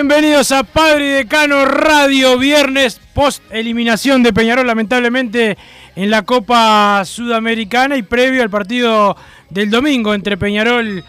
Bienvenidos a Padre y Decano Radio, viernes post eliminación de Peñarol, lamentablemente en la Copa Sudamericana y previo al partido del domingo entre Peñarol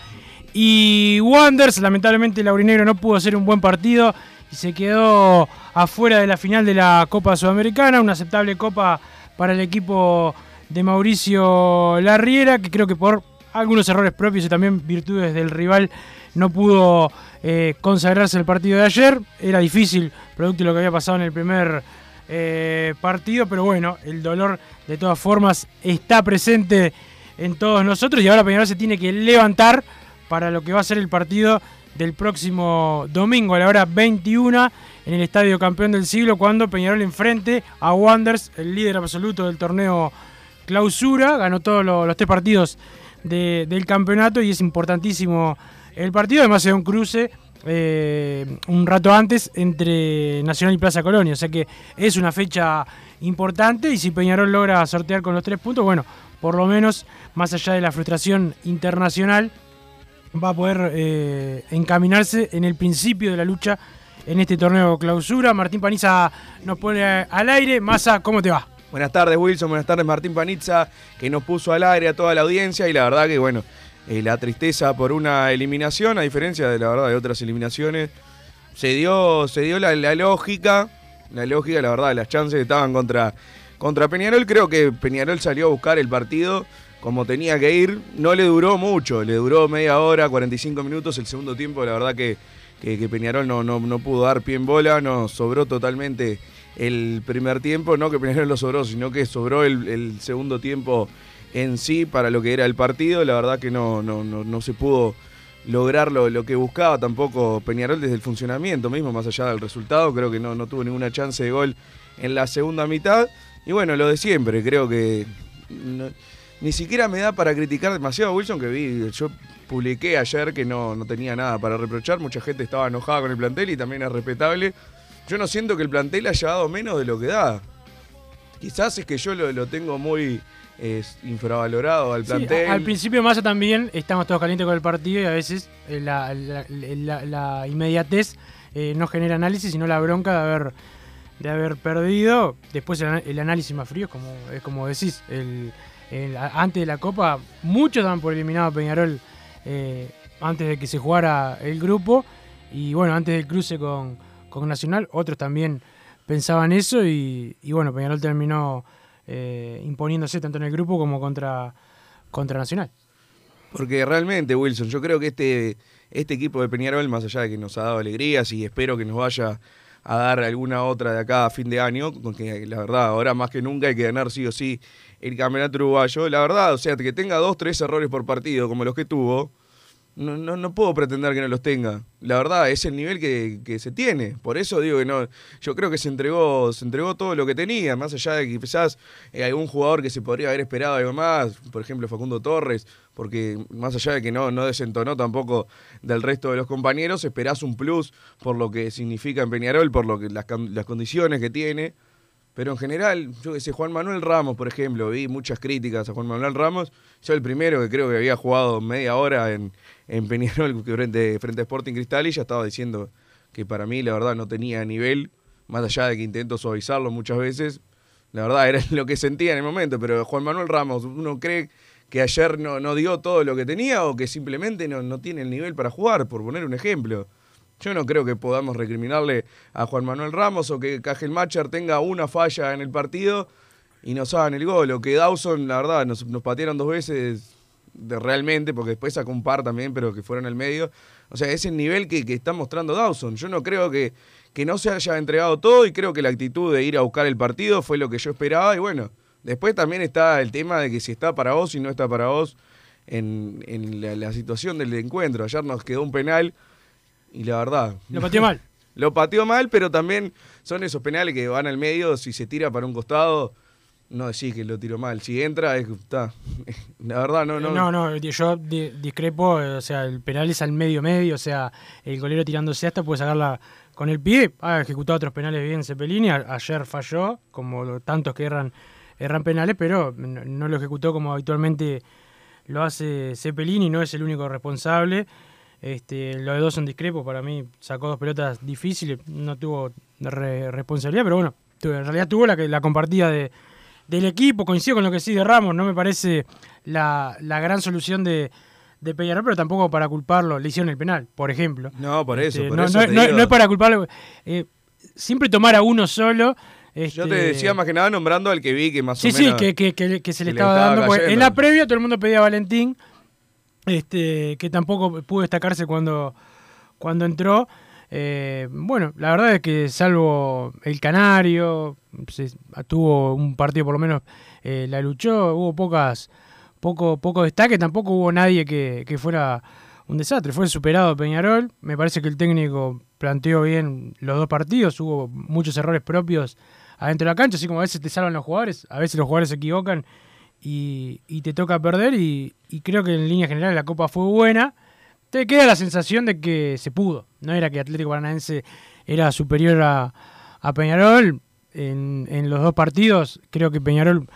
y Wanderers. Lamentablemente Laurinegro no pudo hacer un buen partido y se quedó afuera de la final de la Copa Sudamericana, una aceptable copa para el equipo de Mauricio Larriera, que creo que por algunos errores propios y también virtudes del rival no pudo eh, consagrarse el partido de ayer. Era difícil, producto de lo que había pasado en el primer eh, partido, pero bueno, el dolor de todas formas está presente en todos nosotros y ahora Peñarol se tiene que levantar para lo que va a ser el partido del próximo domingo a la hora 21 en el Estadio Campeón del Siglo cuando Peñarol enfrente a Wanderers, el líder absoluto del torneo clausura, ganó todos los, tres partidos de- del campeonato y es importantísimo el partido, además da un cruce eh, un rato antes entre Nacional y Plaza Colonia, o sea que es una fecha importante y si Peñarol logra sortear con los tres puntos, bueno, por lo menos más allá de la frustración internacional, va a poder eh, encaminarse en el principio de la lucha en este torneo clausura. Martín Paniza nos pone al aire. Massa, ¿cómo te va? Buenas tardes Wilson, buenas tardes Martín Panizza, que nos puso al aire a toda la audiencia y la verdad que bueno, eh, la tristeza por una eliminación, a diferencia de la verdad de otras eliminaciones, se dio, se dio la, lógica, la lógica, la verdad, las chances estaban contra, contra Peñarol, creo que Peñarol salió a buscar el partido como tenía que ir, no le duró mucho, le duró media hora, 45 minutos, el segundo tiempo, la verdad que, que, Peñarol no, no, no pudo dar pie en bola, no sobró totalmente el primer tiempo, no que Peñarol lo sobró, sino que sobró el segundo tiempo en sí para lo que era el partido. La verdad que no, no, no, no se pudo lograr lo, lo que buscaba tampoco Peñarol desde el funcionamiento mismo, más allá del resultado. Creo que no, no tuvo ninguna chance de gol en la segunda mitad. Y bueno, lo de siempre, creo que ni siquiera me da para criticar demasiado a Wilson, que vi, yo publiqué ayer que no, no tenía nada para reprochar, mucha gente estaba enojada con el plantel y también es respetable. Yo no siento que el plantel haya dado menos de lo que da. Quizás es que yo lo, lo tengo muy eh, infravalorado al plantel. al principio Massa también estamos todos calientes con el partido y a veces eh, la, la- la- la inmediatez eh, no genera análisis, sino la bronca de haber, de haber perdido. Después el, análisis más frío, es como, es como decís. El, antes de la Copa, muchos daban por eliminado a Peñarol eh, antes de que se jugara el grupo. Y bueno, antes del cruce con, con Nacional, otros también pensaban eso. Y, y bueno, Peñarol terminó eh, imponiéndose tanto en el grupo como contra, contra Nacional. Porque realmente, Wilson, yo creo que este, este equipo de Peñarol, más allá de que nos ha dado alegrías y espero que nos vaya a dar alguna otra de acá a fin de año, porque la verdad, ahora más que nunca hay que ganar sí o sí el campeonato uruguayo. La verdad, o sea, que tenga dos, tres errores por partido como los que tuvo, no, no, no puedo pretender que no los tenga. La verdad, es el nivel que, que se tiene. Por eso digo que no. Yo creo que se entregó, se entregó todo lo que tenía, más allá de que quizás eh, algún jugador que se podría haber esperado algo más, por ejemplo Facundo Torres, porque más allá de que no, no desentonó tampoco del resto de los compañeros, esperás un plus por lo que significa en Peñarol, por lo que las, las condiciones que tiene. Pero en general, yo que sé, Juan Manuel Ramos, por ejemplo, vi muchas críticas a Juan Manuel Ramos. Yo el primero que creo que había jugado media hora en, en Peñarol frente, frente a Sporting Cristal y ya estaba diciendo que para mí la verdad no tenía nivel, más allá de que intento suavizarlo muchas veces. La verdad era lo que sentía en el momento, pero Juan Manuel Ramos, uno cree que ayer no, no dio todo lo que tenía o que simplemente no, no tiene el nivel para jugar, por poner un ejemplo. Yo no creo que podamos recriminarle a Juan Manuel Ramos o que Cajelmacher tenga una falla en el partido y nos hagan el gol. O que Dawson, la verdad, nos, patearon dos veces de realmente, porque después sacó un par también, pero que fueron al medio. O sea, es el nivel que, que está mostrando Dawson. Yo no creo que, que no se haya entregado todo y creo que la actitud de ir a buscar el partido fue lo que yo esperaba. Y bueno, después también está el tema de que si está para vos y no está para vos en, en la, la situación del encuentro. Ayer nos quedó un penal y la verdad. Lo pateó mal. Lo pateó mal, pero también son esos penales que van al medio, si se tira para un costado, no decís que lo tiró mal. Si entra, es, está. La verdad, no, no. No, no, yo di- discrepo, o sea, el penal es al medio medio, o sea, el golero tirándose hasta puede sacarla con el pie, ha ejecutado otros penales bien Cepelini, ayer falló, como tantos que erran, erran penales, pero no, no lo ejecutó como habitualmente lo hace Cepelini, no es el único responsable. Este, los de dos son discrepos, para mí sacó dos pelotas difíciles, no tuvo re- responsabilidad, pero bueno, en realidad tuvo la, que- la compartida de, del equipo, coincido con lo que sí de Ramos, no me parece la, la gran solución de, de Peñarol, pero tampoco para culparlo, le hicieron el penal, por ejemplo. No, por eso, Este, por no, eso no- te no- digo. no es para culparlo, eh, siempre tomar a uno solo. Yo este, te decía más que nada nombrando al que vi que más Sí, o sí, menos. que, que- que- que se le que le estaba, estaba dando. en la previa todo el mundo pedía a Valentín, este, que tampoco pudo destacarse cuando, cuando entró. Eh, bueno, la verdad es que salvo el Canario, se- tuvo un partido por lo menos, eh, la luchó, hubo pocas, poco, poco destaque, tampoco hubo nadie que, que fuera un desastre. Fue superado Peñarol, me parece que el técnico planteó bien los dos partidos, hubo muchos errores propios adentro de la cancha, así como a veces te salvan los jugadores, a veces los jugadores se equivocan y, y te toca perder y, y creo que en línea general la Copa fue buena. Te queda la sensación de que se pudo. No era que Atlético Paranaense era superior a, a Peñarol. En, en los dos partidos creo que Peñarol,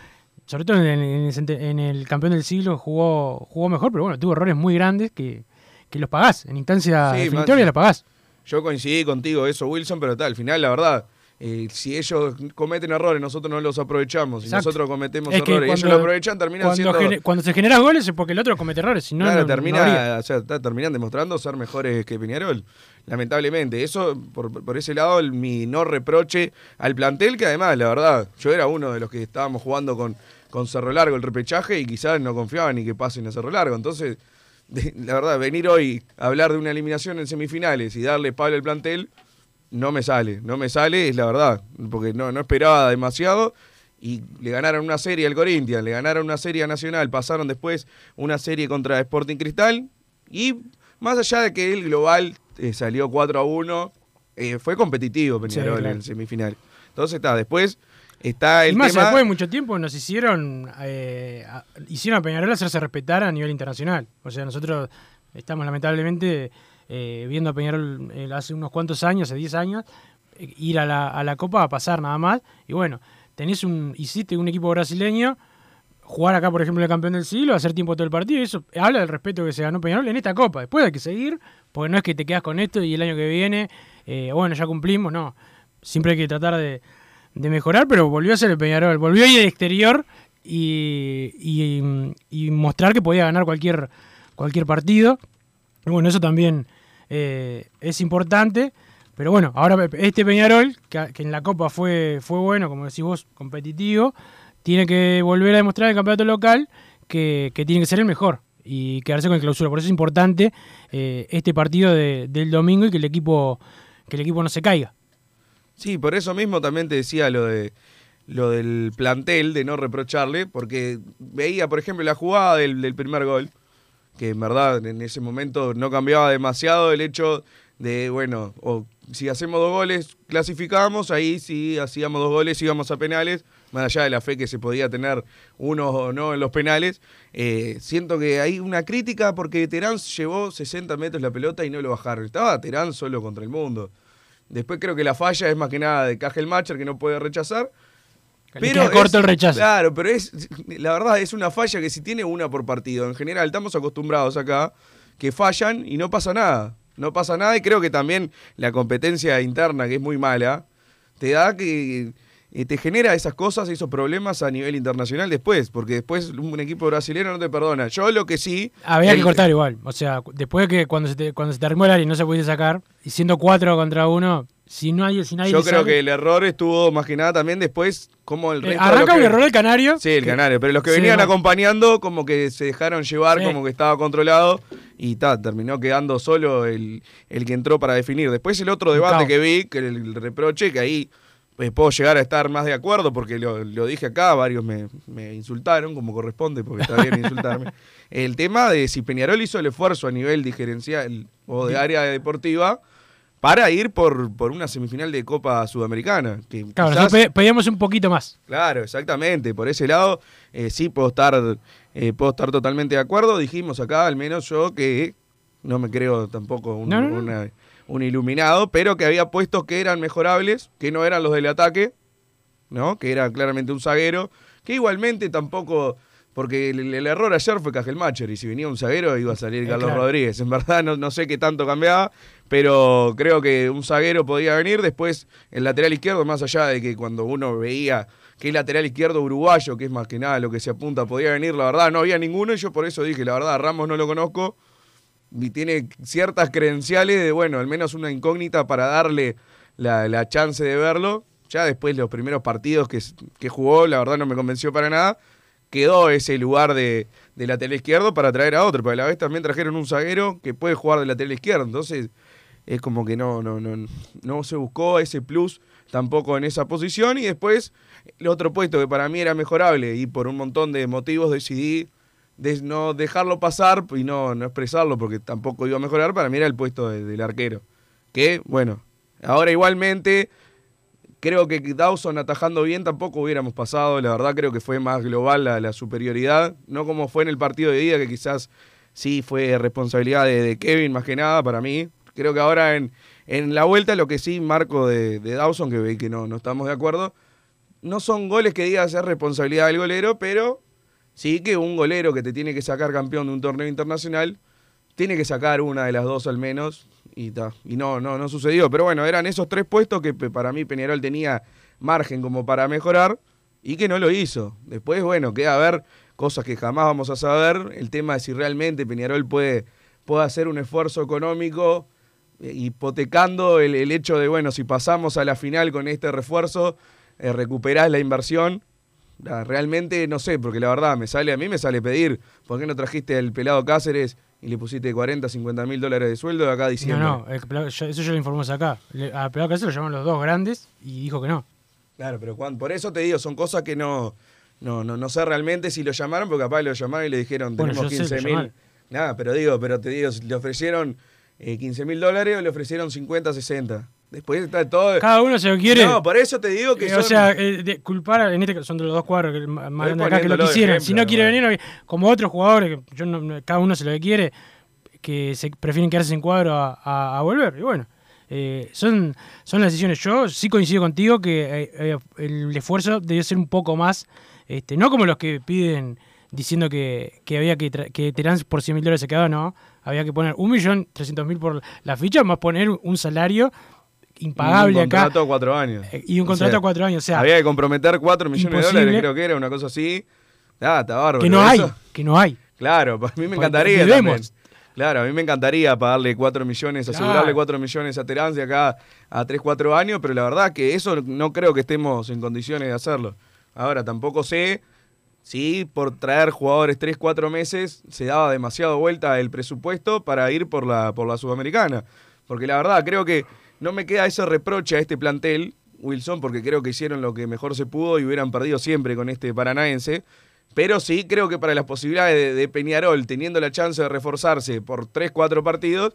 sobre todo en, en el, cente- en el campeón del siglo, jugó, jugó mejor, pero bueno, tuvo errores muy grandes que, que los pagás. En instancia Sí, definitoria los pagás. Yo coincidí contigo eso, Wilson, pero tal, al final, la verdad, eh, si ellos cometen errores, nosotros no los aprovechamos. Si Exacto. nosotros cometemos Es que errores y ellos lo aprovechan, terminan Cuando, siendo. cuando se generan goles es porque el otro comete errores, si no, claro, no- no termina, habría. o sea, ta- terminan demostrando ser mejores que Peñarol. Lamentablemente. Eso, por, por ese lado, el- mi no reproche al plantel, que además, la verdad, yo era uno de los que estábamos jugando con, con Cerro Largo el repechaje y quizás no confiaba ni que pasen a Cerro Largo. Entonces, de- la verdad, venir hoy a hablar de una eliminación en semifinales y darle palo al plantel, no me sale. No me sale, es la verdad. Porque no, no esperaba demasiado. Y le ganaron una serie al Corinthians, le ganaron una serie a Nacional, pasaron después una serie contra Sporting Cristal. Y más allá de que el global eh, salió 4 a 1, eh, fue competitivo Peñarol Sí, claro. en el semifinal. Entonces está, después está el y más, tema... después de mucho tiempo nos hicieron, eh, a- hicieron a Peñarol hacerse respetar a nivel internacional. O sea, nosotros estamos lamentablemente eh, viendo a Peñarol eh, hace unos cuantos años, hace 10 años, eh, ir a la, a la Copa a pasar nada más. Y bueno, tenés un, hiciste un equipo brasileño, jugar acá, por ejemplo, el campeón del siglo, hacer tiempo todo el partido, eso habla del respeto que se ganó Peñarol en esta Copa. Después hay que seguir, porque no es que te quedas con esto y el año que viene, bueno, ya cumplimos, no. Siempre hay que tratar de, de mejorar, pero volvió a ser el Peñarol, volvió a ir al exterior y, y- mostrar que podía ganar cualquier, cualquier partido. Bueno, eso también eh, es importante. Pero bueno, ahora este Peñarol, que, en la Copa fue, fue bueno, como decís vos, competitivo, tiene que volver a demostrar en el campeonato local que, que tiene que ser el mejor y quedarse con el clausura. Por eso es importante eh, este partido de- del domingo y que el equipo que el equipo no se caiga. Sí, por eso mismo también te decía lo de lo del plantel, de no reprocharle, porque veía, por ejemplo, la jugada del, del primer gol que en verdad en ese momento no cambiaba demasiado el hecho de, bueno, o si hacemos dos goles, clasificamos, ahí si hacíamos dos goles íbamos a penales, más allá de la fe que se podía tener uno o no en los penales. Eh, siento que hay una crítica porque Terán llevó 60 metros la pelota y no lo bajaron. Estaba Terán solo contra el mundo. Después creo que la falla es más que nada de Cajelmacher que no puede rechazar. Queda corto es- el rechazo. Claro, pero es la verdad es una falla que si tiene una por partido. En general estamos acostumbrados acá que fallan y no pasa nada. No pasa nada y creo que también la competencia interna que es muy mala te da que eh, te genera esas cosas, esos problemas a nivel internacional después, porque después un equipo brasileño no te perdona. Yo lo que sí Había el- que cortar igual. O sea, después de que cuando se te, cuando se te armó el área y no se pudiese sacar, y siendo cuatro contra uno, si no hay, si nadie Yo creo sale- que el error estuvo más que nada también después como el Eh, resto de arranca que- un error del Canario. Sí, el que- Canario, pero los que venían acompañando como que se dejaron llevar, como que estaba controlado y ta, terminó quedando solo el, el que entró para definir. Después el otro debate que vi, que el, el reproche, que ahí pues, puedo llegar a estar más de acuerdo porque lo, lo dije acá, varios me, me insultaron como corresponde porque está bien insultarme. El tema de si Peñarol hizo el esfuerzo a nivel diferencial o de área deportiva para ir por, por una semifinal de Copa Sudamericana. Que Claro, quizás- nosotros pe- pedíamos un poquito más. Claro, exactamente. Por ese lado, eh, sí puedo estar, eh, puedo estar totalmente de acuerdo. Dijimos acá, al menos yo, que no me creo tampoco un, No, no, no. una- un iluminado, pero que había puestos que eran mejorables, que no eran los del ataque, ¿no? Que era claramente un zaguero, que igualmente tampoco. Porque el, el error ayer fue Cajelmacher, y si venía un zaguero iba a salir Eh, Carlos claro. Rodríguez. En verdad no, no sé qué tanto cambiaba, pero creo que un zaguero podía venir. Después, el lateral izquierdo, más allá de que cuando uno veía que el lateral izquierdo uruguayo, que es más que nada lo que se apunta, podía venir, la verdad no había ninguno, y yo por eso dije, la verdad, Ramos no lo conozco, y tiene ciertas credenciales de, bueno, al menos una incógnita para darle la, la chance de verlo. Ya después los primeros partidos que, que jugó, la verdad no me convenció para nada. Quedó ese lugar de, de lateral izquierdo para traer a otro, pero a la vez también trajeron un zaguero que puede jugar de lateral izquierdo. Entonces es como que no, no, no, no se buscó ese plus tampoco en esa posición. Y después el otro puesto que para mí era mejorable y por un montón de motivos decidí de no dejarlo pasar y no, no expresarlo porque tampoco iba a mejorar, para mí era el puesto de- del arquero. Que, bueno, ahora igualmente creo que Dawson atajando bien tampoco hubiéramos pasado, la verdad creo que fue más global la, la superioridad, no como fue en el partido de día que quizás sí fue responsabilidad de, Kevin más que nada para mí. Creo que ahora en, en la vuelta lo que sí marco de, Dawson, que ve que no, no estamos de acuerdo, no son goles que diga ser responsabilidad del golero, pero sí que un golero que te tiene que sacar campeón de un torneo internacional tiene que sacar una de las dos al menos y ta, y no no no sucedió, pero bueno, eran esos tres puestos que para mí Peñarol tenía margen como para mejorar y que no lo hizo. Después, bueno, queda a ver cosas que jamás vamos a saber, el tema de si realmente Peñarol puede puede hacer un esfuerzo económico eh, hipotecando el, el hecho de, bueno, si pasamos a la final con este refuerzo, eh, recuperás la inversión. Realmente no sé, porque la verdad me sale a mí me sale pedir, ¿por qué no trajiste al pelado Cáceres y le pusiste 40, 50 mil dólares de sueldo de acá No, diciembre? no, yo- eso ya lo informamos acá. A Pelado Cáceres lo llamaron los dos grandes y dijo que no. Claro, pero cuan- por eso te digo, son cosas que no, no, no, no sé realmente si lo llamaron, porque capaz lo llamaron y le dijeron, Bueno, tenemos yo sé, 15 lo mil. Nada, pero digo, pero te digo, le ofrecieron eh, 15 mil dólares o le ofrecieron 50, 60. Después está todo... Cada uno se lo quiere. No, por eso te digo que Eh, son... O sea, eh, de- culpar, a- en este caso son de los dos cuadros que más acá que lo quisieran. ejemplo, si no quiere venir, como otros jugadores, que yo no- cada uno se lo que quiere, que se prefieren quedarse sin cuadro a, a- a volver. Y bueno, eh, son, son las decisiones. Yo sí coincido contigo que eh, eh, el esfuerzo debió ser un poco más, este, no como los que piden diciendo que, que había que, que Terán por 100 mil dólares se quedaba, no. Había que poner 1.300.000 por la ficha, más poner un salario impagable un acá. contrato a cuatro años. Eh, y un contrato a cuatro años, o sea, había que comprometer 4 millones de dólares, creo que era una cosa así. Ah, está bárbaro. que no hay, Eso- que no hay. Claro, a mí me encantaría también. Claro, a mí me encantaría pagarle 4 millones, Claro. asegurarle 4 millones a Terán de acá a 3, 4 años, pero la verdad que eso no creo que estemos en condiciones de hacerlo. Ahora, tampoco sé si por traer jugadores 3, 4 meses se daba demasiado vuelta el presupuesto para ir por la, por la Sudamericana. Porque la verdad creo que no me queda ese reproche a este plantel, Wilson, porque creo que hicieron lo que mejor se pudo y hubieran perdido siempre con este paranaense. Pero sí creo que para las posibilidades de, Peñarol, teniendo la chance de reforzarse por 3, 4 partidos,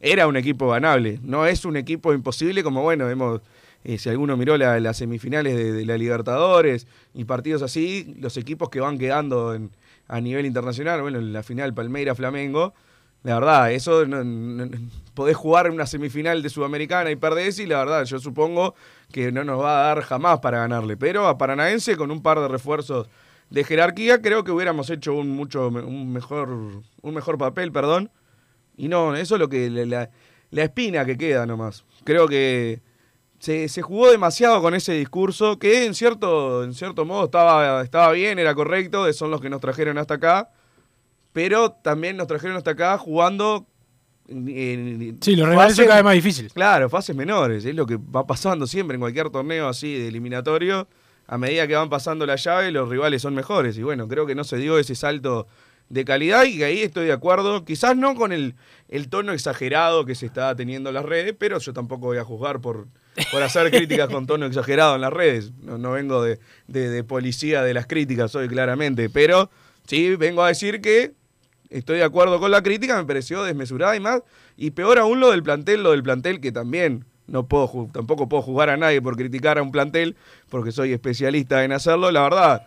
era un equipo ganable. No es un equipo imposible como, bueno, hemos... eh, si alguno miró la- las semifinales de, la Libertadores y partidos así, los equipos que van quedando en- a nivel internacional, bueno, en la final Palmeira-Flamengo, la verdad, eso no, no- podés jugar en una semifinal de Sudamericana y perdés y la verdad, yo supongo que no nos va a dar jamás para ganarle. Pero a Paranaense, con un par de refuerzos de jerarquía, creo que hubiéramos hecho un mucho un mejor, un mejor papel, perdón. Y no, eso es lo que la- la espina que queda nomás. Creo que se, se jugó demasiado con ese discurso que en cierto, en cierto modo estaba, estaba bien, era correcto, son los que nos trajeron hasta acá, pero también nos trajeron hasta acá jugando... en- Sí, los rivales son cada vez más difíciles. Claro, fases menores, es lo que va pasando siempre en cualquier torneo así de eliminatorio. A medida que van pasando la llave, los rivales son mejores. Y bueno, creo que no se dio ese salto de calidad y que ahí estoy de acuerdo. Quizás no con el, el tono exagerado que se está teniendo en las redes, pero yo tampoco voy a juzgar por, por hacer críticas con tono exagerado en las redes. No, no vengo de, de- de policía de las críticas, soy claramente. Pero sí vengo a decir que estoy de acuerdo con la crítica, me pareció desmesurada y más. Y peor aún lo del plantel, lo del plantel que también no puedo tampoco puedo jugar a nadie por criticar a un plantel, porque soy especialista en hacerlo, la verdad.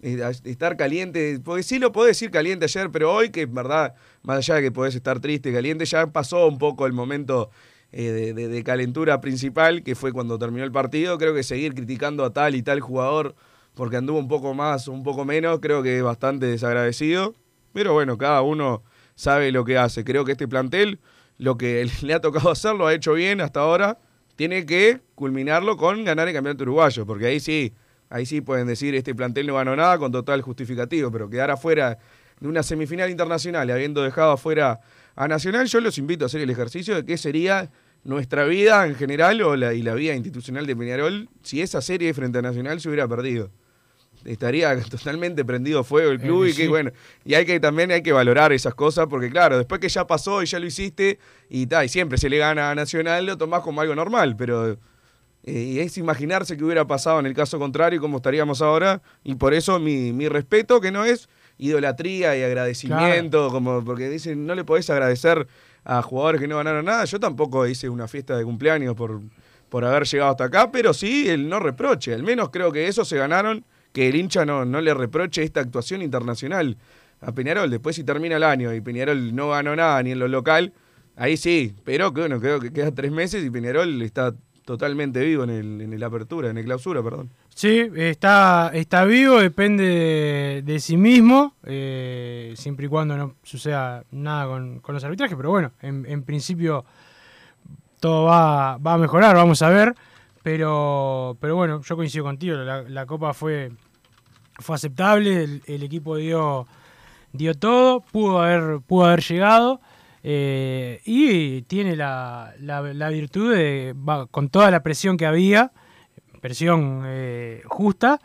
Estar caliente, porque sí lo podés decir caliente ayer, pero hoy que en verdad, más allá de que podés estar triste, caliente, ya pasó un poco el momento eh, de, de- de calentura principal, que fue cuando terminó el partido. Creo que seguir criticando a tal y tal jugador porque anduvo un poco más o un poco menos, creo que es bastante desagradecido. Pero bueno, cada uno sabe lo que hace. Creo que este plantel, lo que le ha tocado hacer, lo ha hecho bien hasta ahora. Tiene que culminarlo con ganar el campeonato uruguayo, porque ahí sí, ahí sí pueden decir este plantel no ganó nada con total justificativo, pero quedar afuera de una semifinal internacional y habiendo dejado afuera a Nacional, yo los invito a hacer el ejercicio de qué sería nuestra vida en general o la, y la vida institucional de Peñarol si esa serie frente a Nacional se hubiera perdido estaría totalmente prendido fuego el club Eh, y que sí. bueno, y hay que también hay que valorar esas cosas porque claro, después que ya pasó y ya lo hiciste y ta, y siempre se le gana a Nacional, lo tomás como algo normal, pero eh, y es imaginarse que hubiera pasado en el caso contrario y cómo estaríamos ahora y por eso mi, mi respeto que no es idolatría y agradecimiento, como porque dicen no le podés agradecer a jugadores que no ganaron nada, yo tampoco hice una fiesta de cumpleaños por por haber llegado hasta acá, pero sí el no reproche, al menos creo que eso se ganaron que el hincha no, no le reproche esta actuación internacional a Peñarol. Después si termina el año y Peñarol no ganó nada ni en lo local, ahí sí. Pero bueno, creo que queda tres meses y Peñarol está totalmente vivo en el, en el apertura, en el clausura, perdón. Sí, está, está vivo, depende de, sí mismo, eh, siempre y cuando no suceda nada con, con los arbitrajes, pero bueno, en, principio todo va, va a mejorar, vamos a ver, pero, pero bueno, yo coincido contigo, la Copa fue, fue aceptable, el, equipo dio, dio todo, pudo haber, pudo haber llegado. eh, y tiene la, virtud de, con toda la presión que había, presión eh, justa,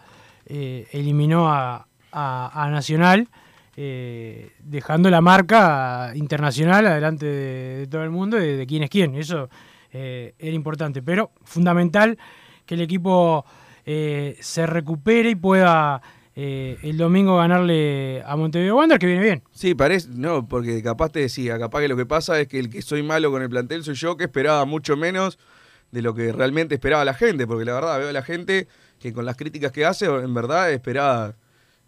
eh, eliminó a, a- Nacional, dejando la marca internacional adelante de, todo el mundo, de, de quién es quién. Eso era importante, pero fundamental que el equipo se recupere y pueda eh, el domingo ganarle a Montevideo Wander, que viene bien. Sí, parece, no, porque capaz te decía, capaz que lo que pasa es que el que soy malo con el plantel soy yo, que esperaba mucho menos de lo que realmente esperaba la gente, porque la verdad veo a la gente que con las críticas que hace, en verdad esperaba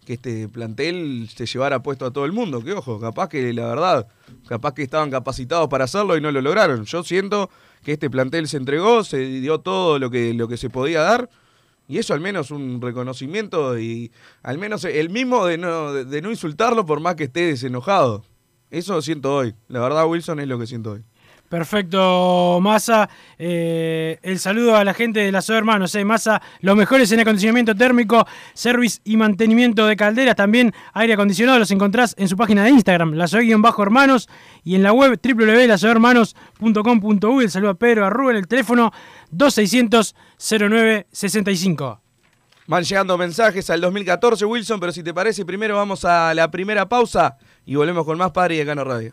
que este plantel se llevara puesto a todo el mundo, que ojo, capaz que la verdad, capaz que estaban capacitados para hacerlo y no lo lograron. Yo siento que este plantel se entregó, se dio todo lo que, lo que se podía dar. Y eso al menos un reconocimiento y al menos el mismo de no, de, no insultarlo por más que esté desenojado. Eso siento hoy. La verdad, Wilson, es lo que siento hoy. Perfecto, Massa. Eh, el saludo a la gente de la SO Hermanos. Eh. Massa, los mejores en acondicionamiento térmico, service y mantenimiento de calderas. También aire acondicionado. Los encontrás en su página de Instagram, la hermanos y en la web www.lasohermanos.com.uy. El saludo a Pedro, a Rubén, el teléfono 2600-0965. Van llegando mensajes al 2014, Wilson, pero si te parece, primero vamos a la primera pausa y volvemos con más Padre y de Cano Radio.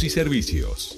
y servicios.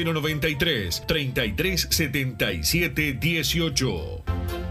093 33 77 18.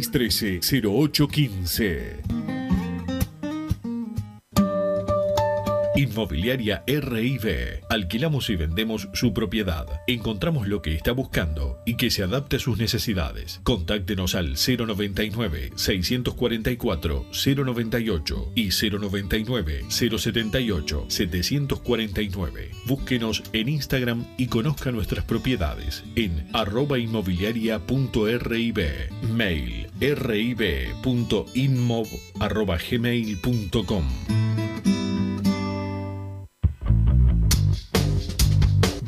0613-0815. Inmobiliaria RIB. Alquilamos y vendemos su propiedad. Encontramos lo que está buscando y que se adapte a sus necesidades. Contáctenos al 099 644 098 y 099 078 749. Búsquenos en Instagram y conozca nuestras propiedades en arroba inmobiliaria.rib. Mail rib.inmob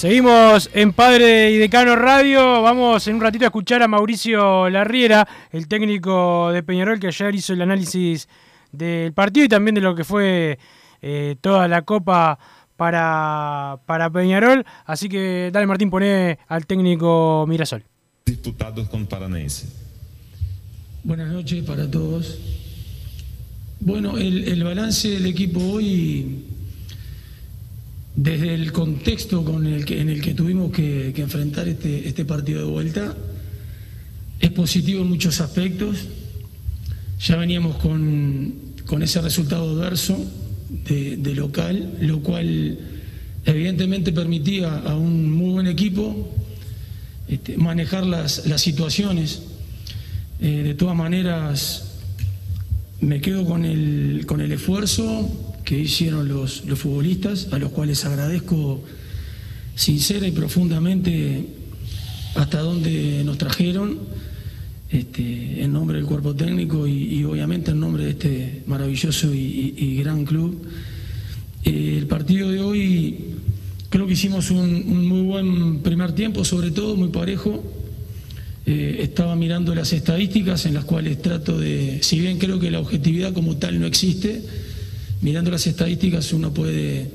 Seguimos en Padre y Decano Radio. Vamos en un ratito a escuchar a Mauricio Larriera, el técnico de Peñarol, que ayer hizo el análisis del partido y también de lo que fue eh, toda la copa para, para Peñarol. Así que dale Martín, pone al técnico Mirasol. Disputados con Paranaense. Buenas noches para todos. Bueno, el, el balance del equipo hoy desde el contexto con el que, en el que tuvimos que, enfrentar este, este, partido de vuelta, es positivo en muchos aspectos. Ya veníamos con, ese resultado adverso de, local, lo cual evidentemente permitía a un muy buen equipo este, manejar las, situaciones. Eh, de todas maneras, me quedo con el, con el esfuerzo, que hicieron los, los futbolistas, a los cuales agradezco sincera y profundamente hasta donde nos trajeron, este, en nombre del cuerpo técnico y, obviamente en nombre de este maravilloso y, gran club. Eh, el partido de hoy creo que hicimos un, muy buen primer tiempo, sobre todo muy parejo. Eh, estaba mirando las estadísticas en las cuales trato de, si bien creo que la objetividad como tal no existe, mirando las estadísticas uno puede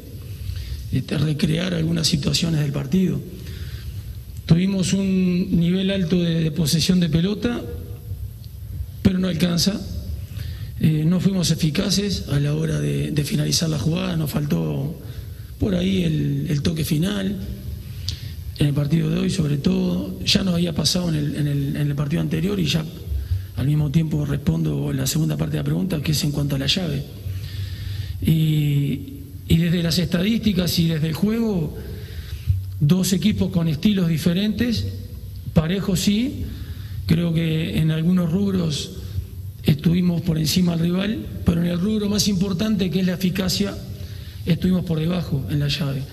este, recrear algunas situaciones del partido. Tuvimos un nivel alto de, posesión de pelota, pero no alcanza. Eh, no fuimos eficaces a la hora de, finalizar la jugada, nos faltó por ahí el, toque final. En el partido de hoy, sobre todo, ya nos había pasado en el, en el partido anterior y ya al mismo tiempo respondo la segunda parte de la pregunta, que es en cuanto a la llave. Y, desde las estadísticas y desde el juego, dos equipos con estilos diferentes, parejos sí, creo que en algunos rubros estuvimos por encima del rival, pero en el rubro más importante que es la eficacia, estuvimos por debajo en la llave.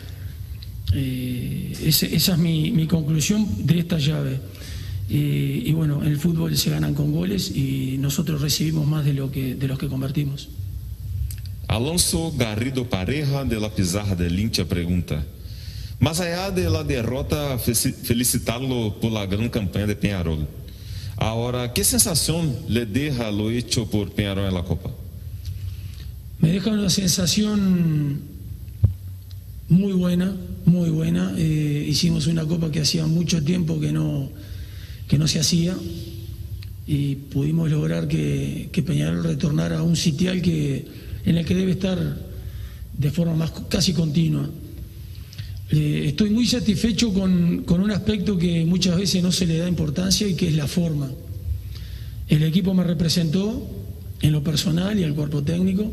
Eh, esa es mi, conclusión de esta llave. Eh, y bueno, en el fútbol se ganan con goles y nosotros recibimos más de, lo que, de los que convertimos. Alonso Garrido Pareja de la Pizarra de Lintia pergunta: Mas allá de la derrota, felicitá-lo por la gran campanha de Peñarol. Ahora, ¿qué sensación le deja lo hecho por Peñarol en la Copa? Me deja una sensación muy buena, muy buena. Eh, hicimos una Copa que hacía mucho tiempo que no, que no se hacía y pudimos lograr que, que Peñarol retornara a un sitial que, en el que debe estar de forma más casi continua. Eh, estoy muy satisfecho con, con un aspecto que muchas veces no se le da importancia y que es la forma. El equipo me representó en lo personal y al cuerpo técnico.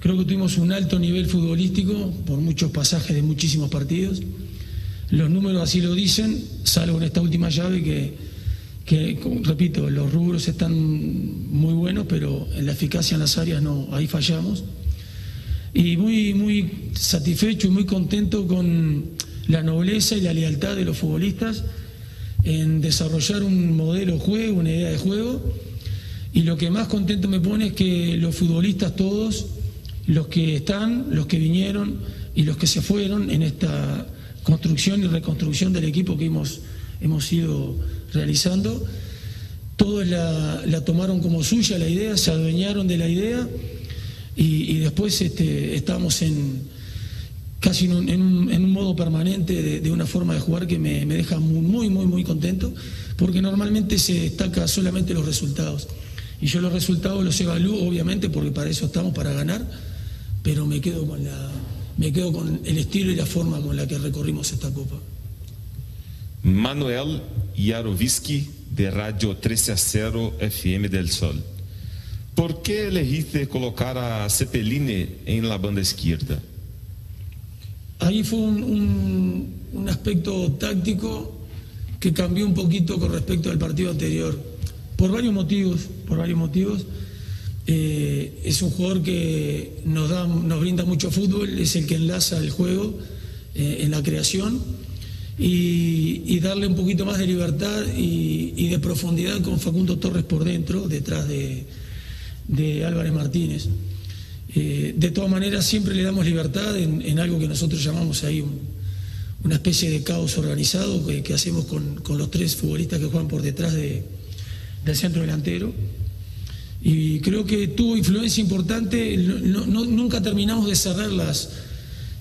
Creo que tuvimos un alto nivel futbolístico por muchos pasajes de muchísimos partidos. Los números así lo dicen, salvo en esta última llave que, que repito, los rubros están muy buenos, pero en la eficacia en las áreas no, ahí fallamos. Y muy, muy satisfecho y muy contento con la nobleza y la lealtad de los futbolistas en desarrollar un modelo de juego, una idea de juego. Y lo que más contento me pone es que los futbolistas todos, los que están, los que vinieron y los que se fueron en esta construcción y reconstrucción del equipo que hemos, hemos ido realizando, todos la, tomaron como suya la idea, se adueñaron de la idea y, después este, estamos en casi en un, modo permanente de, una forma de jugar que me, deja muy, muy, muy, muy contento, porque normalmente se destaca solamente los resultados. Y yo los resultados los evalúo, obviamente, porque para eso estamos, para ganar, pero me quedo con, la, me quedo con el estilo y la forma con la que recorrimos esta Copa. Manuel Yarovisky, de Radio 13 a 0 FM del Sol. ¿Por qué elegiste colocar a Cepelini en la banda izquierda? Ahí fue un, aspecto táctico que cambió un poquito con respecto al partido anterior, por varios motivos, por varios motivos. Eh, es un jugador que nos, da, nos brinda mucho fútbol, es el que enlaza el juego eh, en la creación y, darle un poquito más de libertad y, de profundidad con Facundo Torres por dentro, detrás de, Álvarez Martínez. Eh, de todas maneras, siempre le damos libertad en, algo que nosotros llamamos ahí un, una especie de caos organizado que, hacemos con, los tres futbolistas que juegan por detrás de, del centro delantero. Y creo que tuvo influencia importante. Nunca terminamos de cerrar las,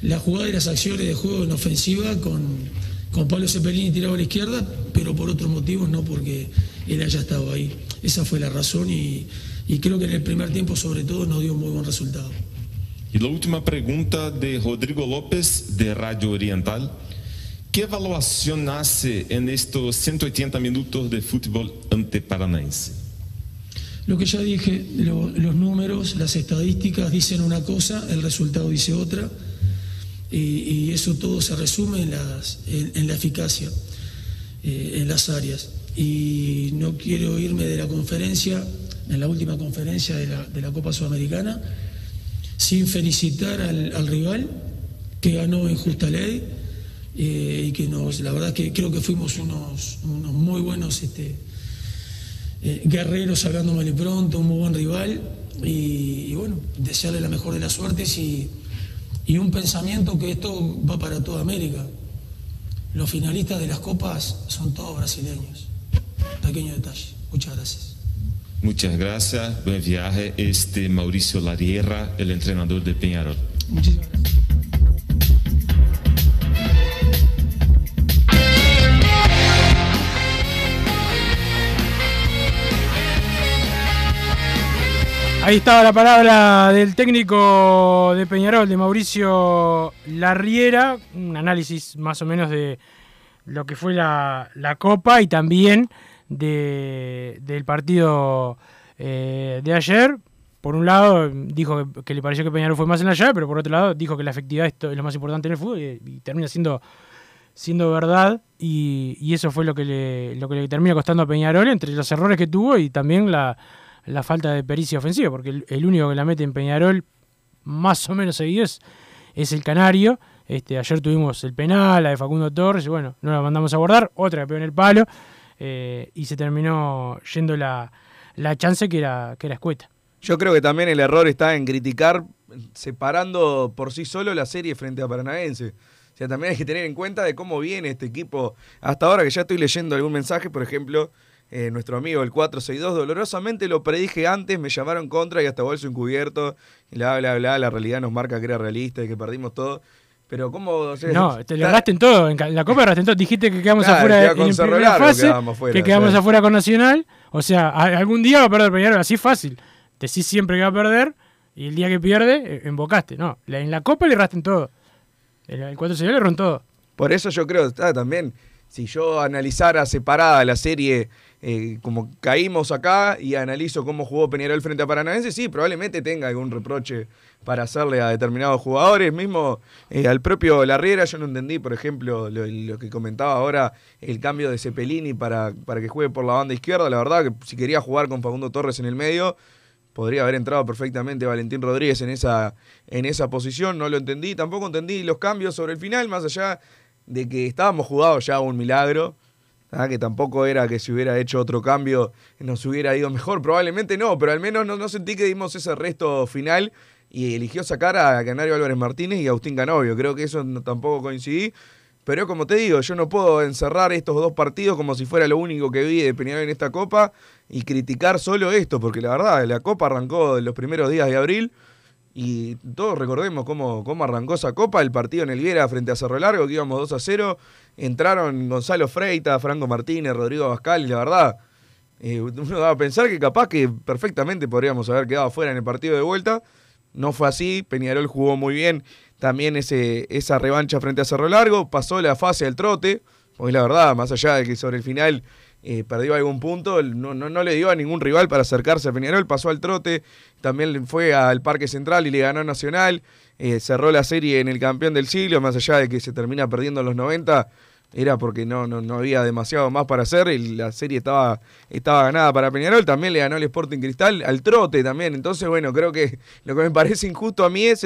las jugadas y las acciones de juego en ofensiva con, con Pablo Cepelini tirado a la izquierda, pero por otros motivos, no porque él haya estado ahí. Esa fue la razón y y creo que en el primer tiempo sobre todo nos dio un muy buen resultado. Y la última pregunta de Rodrigo López de Radio Oriental. ¿Qué evaluación hace en estos 180 minutos de fútbol ante Paranaense? Lo que ya dije, lo, los números, las estadísticas dicen una cosa, el resultado dice otra, y, eso todo se resume en, las, en, la eficacia, eh, en las áreas. Y no quiero irme de la conferencia en la última conferencia de la, de la Copa Sudamericana, sin felicitar al, al, rival que ganó en justa ley eh, y que nos, la verdad que creo que fuimos unos, unos muy buenos este, eh, guerreros y pronto, un muy buen rival y, y, bueno, desearle la mejor de las suertes y, y un pensamiento que esto va para toda América. Los finalistas de las copas son todos brasileños. Pequeño detalle. Muchas gracias. Muchas gracias, buen viaje. Este Mauricio Larierra, el entrenador de Peñarol. Muchísimas gracias. Ahí estaba la palabra del técnico de Peñarol, de Mauricio Larriera, un análisis más o menos de lo que fue la, Copa y también de, del partido eh, de ayer. Por un lado, dijo que, le pareció que Peñarol fue más en la llave, pero por otro lado, dijo que la efectividad es lo más importante en el fútbol y, termina siendo, siendo verdad. Y, eso fue lo que, lo que le termina costando a Peñarol entre los errores que tuvo y también la, la falta de pericia ofensiva, porque el, único que la mete en Peñarol más o menos seguido es, es el Canario. Este, ayer tuvimos el penal, la de Facundo Torres, y bueno, no la mandamos a guardar, otra que pegó en el palo eh, y se terminó yendo la, la chance que era, que era escueta. Yo creo que también el error está en criticar separando por sí solo la serie frente a Paranaense. O sea, también hay que tener en cuenta de cómo viene este equipo hasta ahora, que ya estoy leyendo algún mensaje, por ejemplo, eh, nuestro amigo el 462, dolorosamente lo predije antes, me llamaron contra y hasta bolso encubierto, y bla, bla, bla, la realidad nos marca que era realista y que perdimos todo. Pero ¿cómo? o sea, No, te lo erraste en todo. En la Copa erraste en todo. Dijiste que quedamos Claro, afuera queda en primera fase, quedamos que quedamos afuera con Nacional. O sea, algún día va a perder Peñarol, así fácil. Decís siempre que va a perder y el día que pierde, eh, embocaste. No, en la Copa le erraste en todo. En el 4 se le erró en todo. Por eso yo creo, ah, también, si yo analizara separada la serie, eh, como caímos acá y analizo cómo jugó Peñarol frente a Paranaense, sí, probablemente tenga algún reproche para hacerle a determinados jugadores. Mismo eh, al propio Larriera, yo no entendí, por ejemplo, lo, que comentaba ahora, el cambio de Cepelini para, para que juegue por la banda izquierda. La verdad que si quería jugar con Facundo Torres en el medio, podría haber entrado perfectamente Valentín Rodríguez en esa, en esa posición, no lo entendí, tampoco entendí los cambios sobre el final, más allá de que estábamos jugados ya a un milagro, ¿ah? que tampoco era que si hubiera hecho otro cambio nos hubiera ido mejor, probablemente no, pero al menos no, sentí que dimos ese resto final y eligió sacar a Canario Álvarez Martínez y Agustín Canovio, creo que eso tampoco coincidí. Pero como te digo, yo no puedo encerrar estos dos partidos como si fuera lo único que vi de Peñarol en esta Copa y criticar solo esto, porque la verdad, la Copa arrancó en los primeros días de abril y todos recordemos cómo, cómo arrancó esa Copa, el partido en el Viera frente a Cerro Largo, que íbamos 2 a 0, entraron Gonzalo Freita, Franco Martínez, Rodrigo Abascal, y la verdad, eh, uno daba a pensar que capaz que perfectamente podríamos haber quedado fuera en el partido de vuelta. No fue así, Peñarol jugó muy bien también ese, esa revancha frente a Cerro Largo, pasó la fase del trote, porque la verdad, más allá de que sobre el final eh, perdió algún punto, no, no, no le dio a ningún rival para acercarse a Peñarol, pasó al trote, también fue al Parque Central y le ganó Nacional, eh, cerró la serie en el campeón del siglo, más allá de que se termina perdiendo en los 90, era porque no, no, no había demasiado más para hacer y la serie estaba, estaba ganada para Peñarol. También le ganó el Sporting Cristal al trote también. Entonces, bueno, creo que lo que me parece injusto a mí es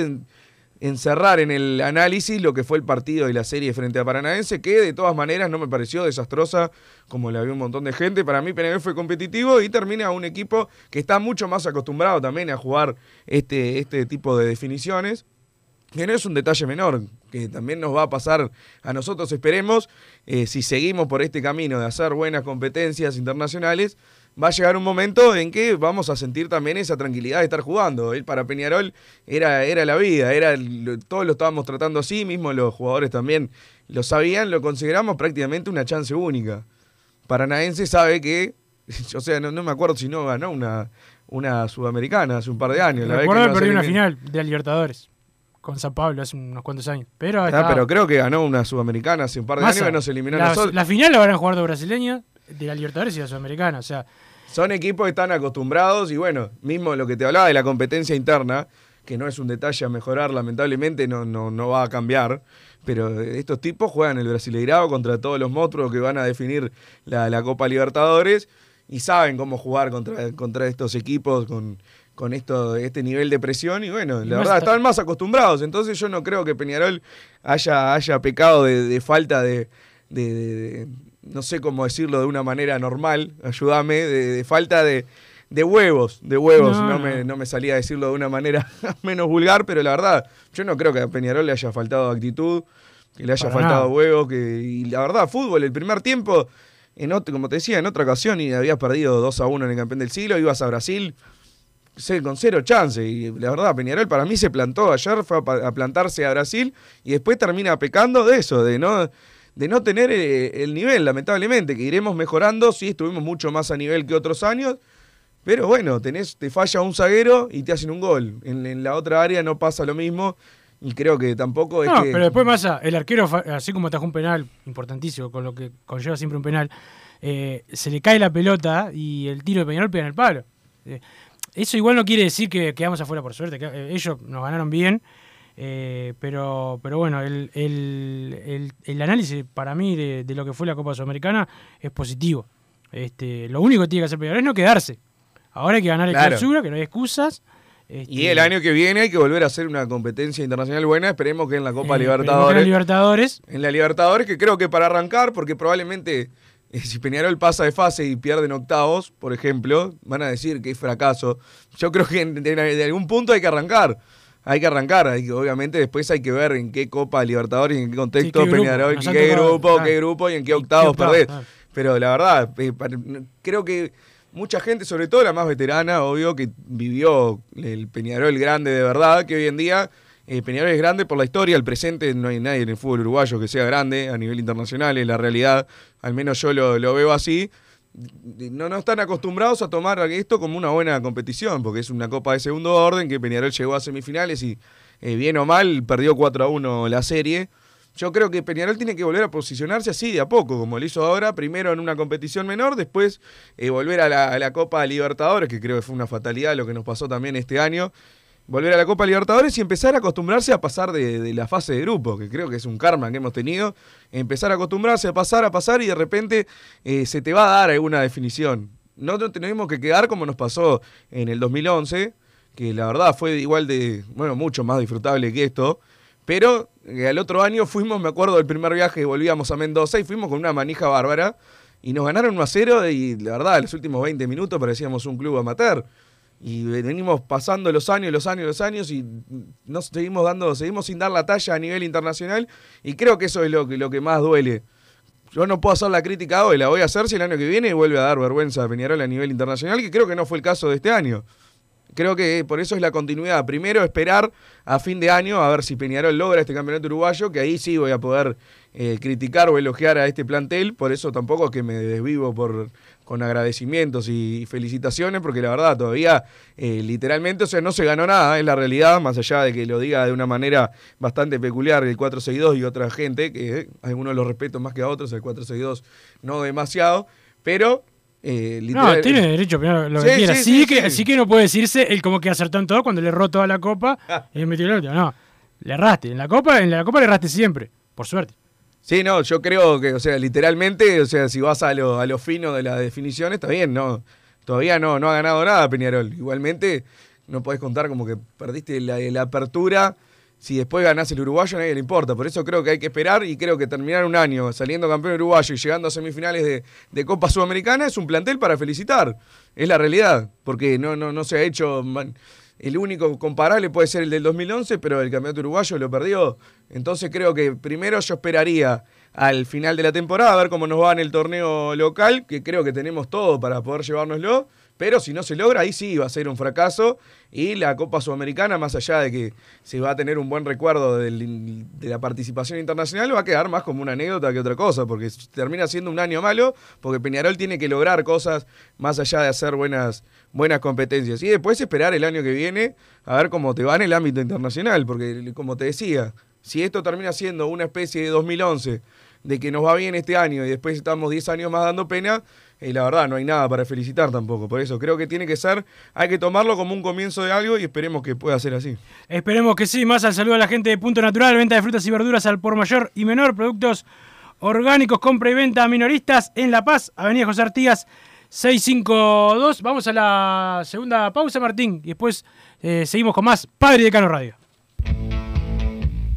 encerrar en el análisis lo que fue el partido y la serie frente a Paranaense, que de todas maneras no me pareció desastrosa como la vio un montón de gente. Para mí Peñarol fue competitivo y termina un equipo que está mucho más acostumbrado también a jugar este, este tipo de definiciones que no es un detalle menor, que también nos va a pasar a nosotros, esperemos, eh, si seguimos por este camino de hacer buenas competencias internacionales, va a llegar un momento en que vamos a sentir también esa tranquilidad de estar jugando. Él para Peñarol era, era la vida, era todos lo estábamos tratando así, mismo los jugadores también lo sabían, lo consideramos prácticamente una chance única. Paranaense sabe que, o sea, no, no me acuerdo si no ganó una, una sudamericana hace un par de años. la vez que una final de la Libertadores con San Pablo hace unos cuantos años. Pero, Ah, estaba- pero creo que ganó una sudamericana hace un par de años que nos eliminó la, nosotros. la final la van a jugar dos brasileños de la Libertadores y la Sudamericana. O sea, Son equipos que están acostumbrados y bueno, mismo lo que te hablaba de la competencia interna, que no es un detalle a mejorar, lamentablemente no, no, no va a cambiar, pero estos tipos juegan el Brasileirao contra todos los monstruos que van a definir la, la Copa Libertadores y saben cómo jugar contra, contra estos equipos con, con esto, este nivel de presión y bueno, la verdad está- están más acostumbrados, entonces yo no creo que Peñarol haya, haya pecado de, de falta de- no sé cómo decirlo de una manera normal, ayúdame, de, de falta de, de huevos, de huevos, No. Me, no me salía a decirlo de una manera menos vulgar, pero la verdad, yo no creo que a Peñarol le haya faltado actitud, que le haya Para faltado nada. huevos, que, y la verdad, fútbol, el primer tiempo, en otro, como te decía, en otra ocasión y habías perdido 2 a 1 en el campeón del siglo, ibas a Brasil, con cero chance. Y la verdad, Peñarol para mí se plantó ayer, fue a plantarse a Brasil y después termina pecando de eso, de no, de no tener eh, el nivel, lamentablemente, que iremos mejorando. Sí, estuvimos mucho más a nivel que otros años. Pero bueno, tenés, te falla un zaguero y te hacen un gol. En, en la otra área no pasa lo mismo. Y creo que tampoco es no, que. pero después Massa, el arquero, así como atajó un penal importantísimo, con lo que conlleva siempre un penal, eh, se le cae la pelota y el tiro de Peñarol pega en el palo. Eh, eso igual no quiere decir que quedamos afuera por suerte, que, ellos nos ganaron bien, eh, pero, pero bueno, el, el- el- el análisis para mí de, de lo que fue la Copa Sudamericana es positivo. Este, lo único que tiene que hacer Peñarol es no quedarse. Ahora hay que ganar el Claro. clausura, que no hay excusas. Este, Y el año que viene hay que volver a hacer una competencia internacional buena. Esperemos que en la Copa eh, Libertadores. en la Libertadores En la Libertadores, que creo que para arrancar, porque probablemente eh, si Peñarol pasa de fase y pierde en octavos, por ejemplo, van a decir que es fracaso. Yo creo que en- de, de algún punto hay que arrancar. Hay que arrancar, que- obviamente después hay que ver en qué Copa Libertadores y en qué contexto Sí, qué grupo. Peñarol, han qué grupo, qué grupo y en qué octavos octavos, perdés. claro. Pero la verdad, eh, creo que mucha gente, sobre todo la más veterana, obvio, que vivió el Peñarol grande de verdad, que hoy en día eh, Peñarol es grande por la historia, el presente, no hay nadie en el fútbol uruguayo que sea grande a nivel internacional, es la realidad, al menos yo lo, lo veo así. No, no están acostumbrados a tomar esto como una buena competición, porque es una copa de segundo orden que Peñarol llegó a semifinales y eh, bien o mal perdió 4 a 1 la serie. Yo creo que Peñarol tiene que volver a posicionarse así de a poco, como lo hizo ahora, primero en una competición menor, después eh, volver a la, a la Copa Libertadores, que creo que fue una fatalidad lo que nos pasó también este año, volver a la Copa Libertadores y empezar a acostumbrarse a pasar de, de la fase de grupo, que creo que es un karma que hemos tenido, empezar a acostumbrarse a pasar, a pasar y de repente eh, se te va a dar alguna definición. No no tenemos que quedar como nos pasó en el 2011, que la verdad fue igual de, bueno, mucho más disfrutable que esto, pero eh, al otro año fuimos, me acuerdo del primer viaje, volvíamos a Mendoza y fuimos con una manija bárbara y nos ganaron 1 a 0 y la verdad, los últimos 20 minutos parecíamos un club amateur. Y venimos pasando los años, los años, los años y nos seguimos dando, seguimos sin dar la talla a nivel internacional y creo que eso es lo que, lo que más duele. Yo no puedo hacer la crítica hoy, la voy a hacer si el año que viene vuelve a dar vergüenza a Peñarol a nivel internacional, que creo que no fue el caso de este año. Creo que por eso es la continuidad. Primero esperar a fin de año a ver si Peñarol logra este campeonato uruguayo, que ahí sí voy a poder eh, criticar o elogiar a este plantel. Por eso tampoco es que me desvivo por, con agradecimientos y felicitaciones, porque la verdad todavía eh, literalmente, o sea, no se ganó nada, es la realidad, más allá de que lo diga de una manera bastante peculiar el 462 y otra gente, que eh, algunos los respeto más que a otros, el 462 no demasiado, pero eh, No, tiene derecho a opinar lo que Sí, quiera. sí, Sí, sí, que, sí. sí que no puede decirse el como que acertó en todo cuando le erró toda la copa y metió la última. No, le erraste. En la copa, en la copa le erraste siempre, por suerte. Sí, no, yo creo que, o sea, literalmente, o sea, si vas a lo, a lo fino de la definición, está bien, no. Todavía no, no ha ganado nada Peñarol. Igualmente, no podés contar como que perdiste la, apertura. Si después ganás el uruguayo, a nadie le importa. Por eso creo que hay que esperar y creo que terminar un año saliendo campeón uruguayo y llegando a semifinales de, Copa Sudamericana es un plantel para felicitar. Es la realidad, porque no, no, no se ha hecho. El único comparable puede ser el del 2011, pero el campeonato uruguayo lo perdió. Entonces creo que primero yo esperaría al final de la temporada a ver cómo nos va en el torneo local, que creo que tenemos todo para poder llevárnoslo. Pero si no se logra, ahí sí va a ser un fracaso. Y la Copa Sudamericana, más allá de que se va a tener un buen recuerdo de la participación internacional, va a quedar más como una anécdota que otra cosa, porque termina siendo un año malo, porque Peñarol tiene que lograr cosas más allá de hacer buenas, buenas competencias. Y después esperar el año que viene a ver cómo te va en el ámbito internacional, porque como te decía, si esto termina siendo una especie de 2011, de que nos va bien este año y después estamos 10 años más dando pena, eh, la verdad no hay nada para felicitar tampoco. Por eso creo que tiene que ser, hay que tomarlo como un comienzo de algo y esperemos que pueda ser así. Esperemos que sí. Más al saludo a la gente de Punto Natural, venta de frutas y verduras al por mayor y menor, productos orgánicos, compra y venta a minoristas en La Paz, Avenida José Artigas 652. Vamos a la segunda pausa, Martín, y después eh, seguimos con más Padre de Cano Radio.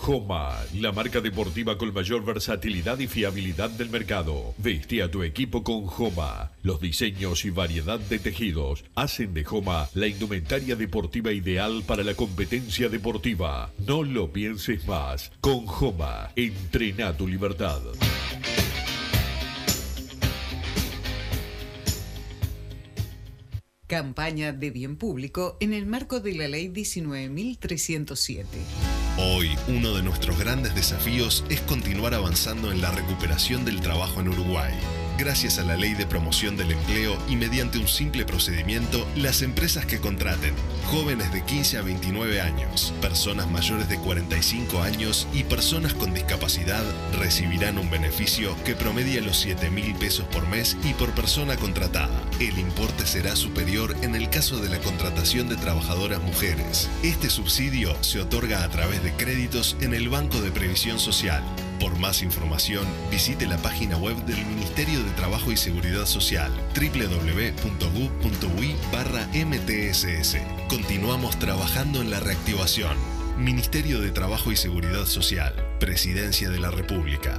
Joma, la marca deportiva con mayor versatilidad y fiabilidad del mercado. Veste a tu equipo con Joma. Los diseños y variedad de tejidos hacen de Joma la indumentaria deportiva ideal para la competencia deportiva. No lo pienses más. Con Joma, entrena tu libertad. Campaña de bien público en el marco de la Ley 19.307. Hoy, uno de nuestros grandes desafíos es continuar avanzando en la recuperación del trabajo en Uruguay. Gracias a la ley de promoción del empleo y mediante un simple procedimiento, las empresas que contraten jóvenes de 15 a 29 años, personas mayores de 45 años y personas con discapacidad recibirán un beneficio que promedia los 7 mil pesos por mes y por persona contratada. El importe será superior en el caso de la contratación de trabajadoras mujeres. Este subsidio se otorga a través de créditos en el Banco de Previsión Social. Por más información, visite la página web del Ministerio de Trabajo y Seguridad Social www.gu.ui barra MTSS. Continuamos trabajando en la reactivación. Ministerio de Trabajo y Seguridad Social, Presidencia de la República.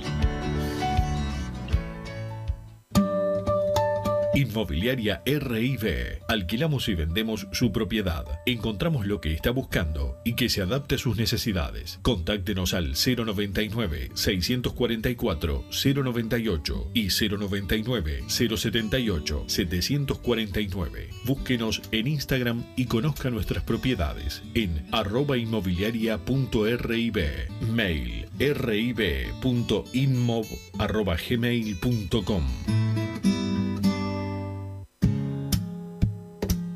Inmobiliaria RIB. Alquilamos y vendemos su propiedad. Encontramos lo que está buscando y que se adapte a sus necesidades. Contáctenos al 099 644 098 y 099 078 749. Búsquenos en Instagram y conozca nuestras propiedades en arroba inmobiliaria.rib. Mail rib.inmob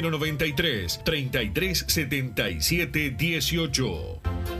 093 3377 18.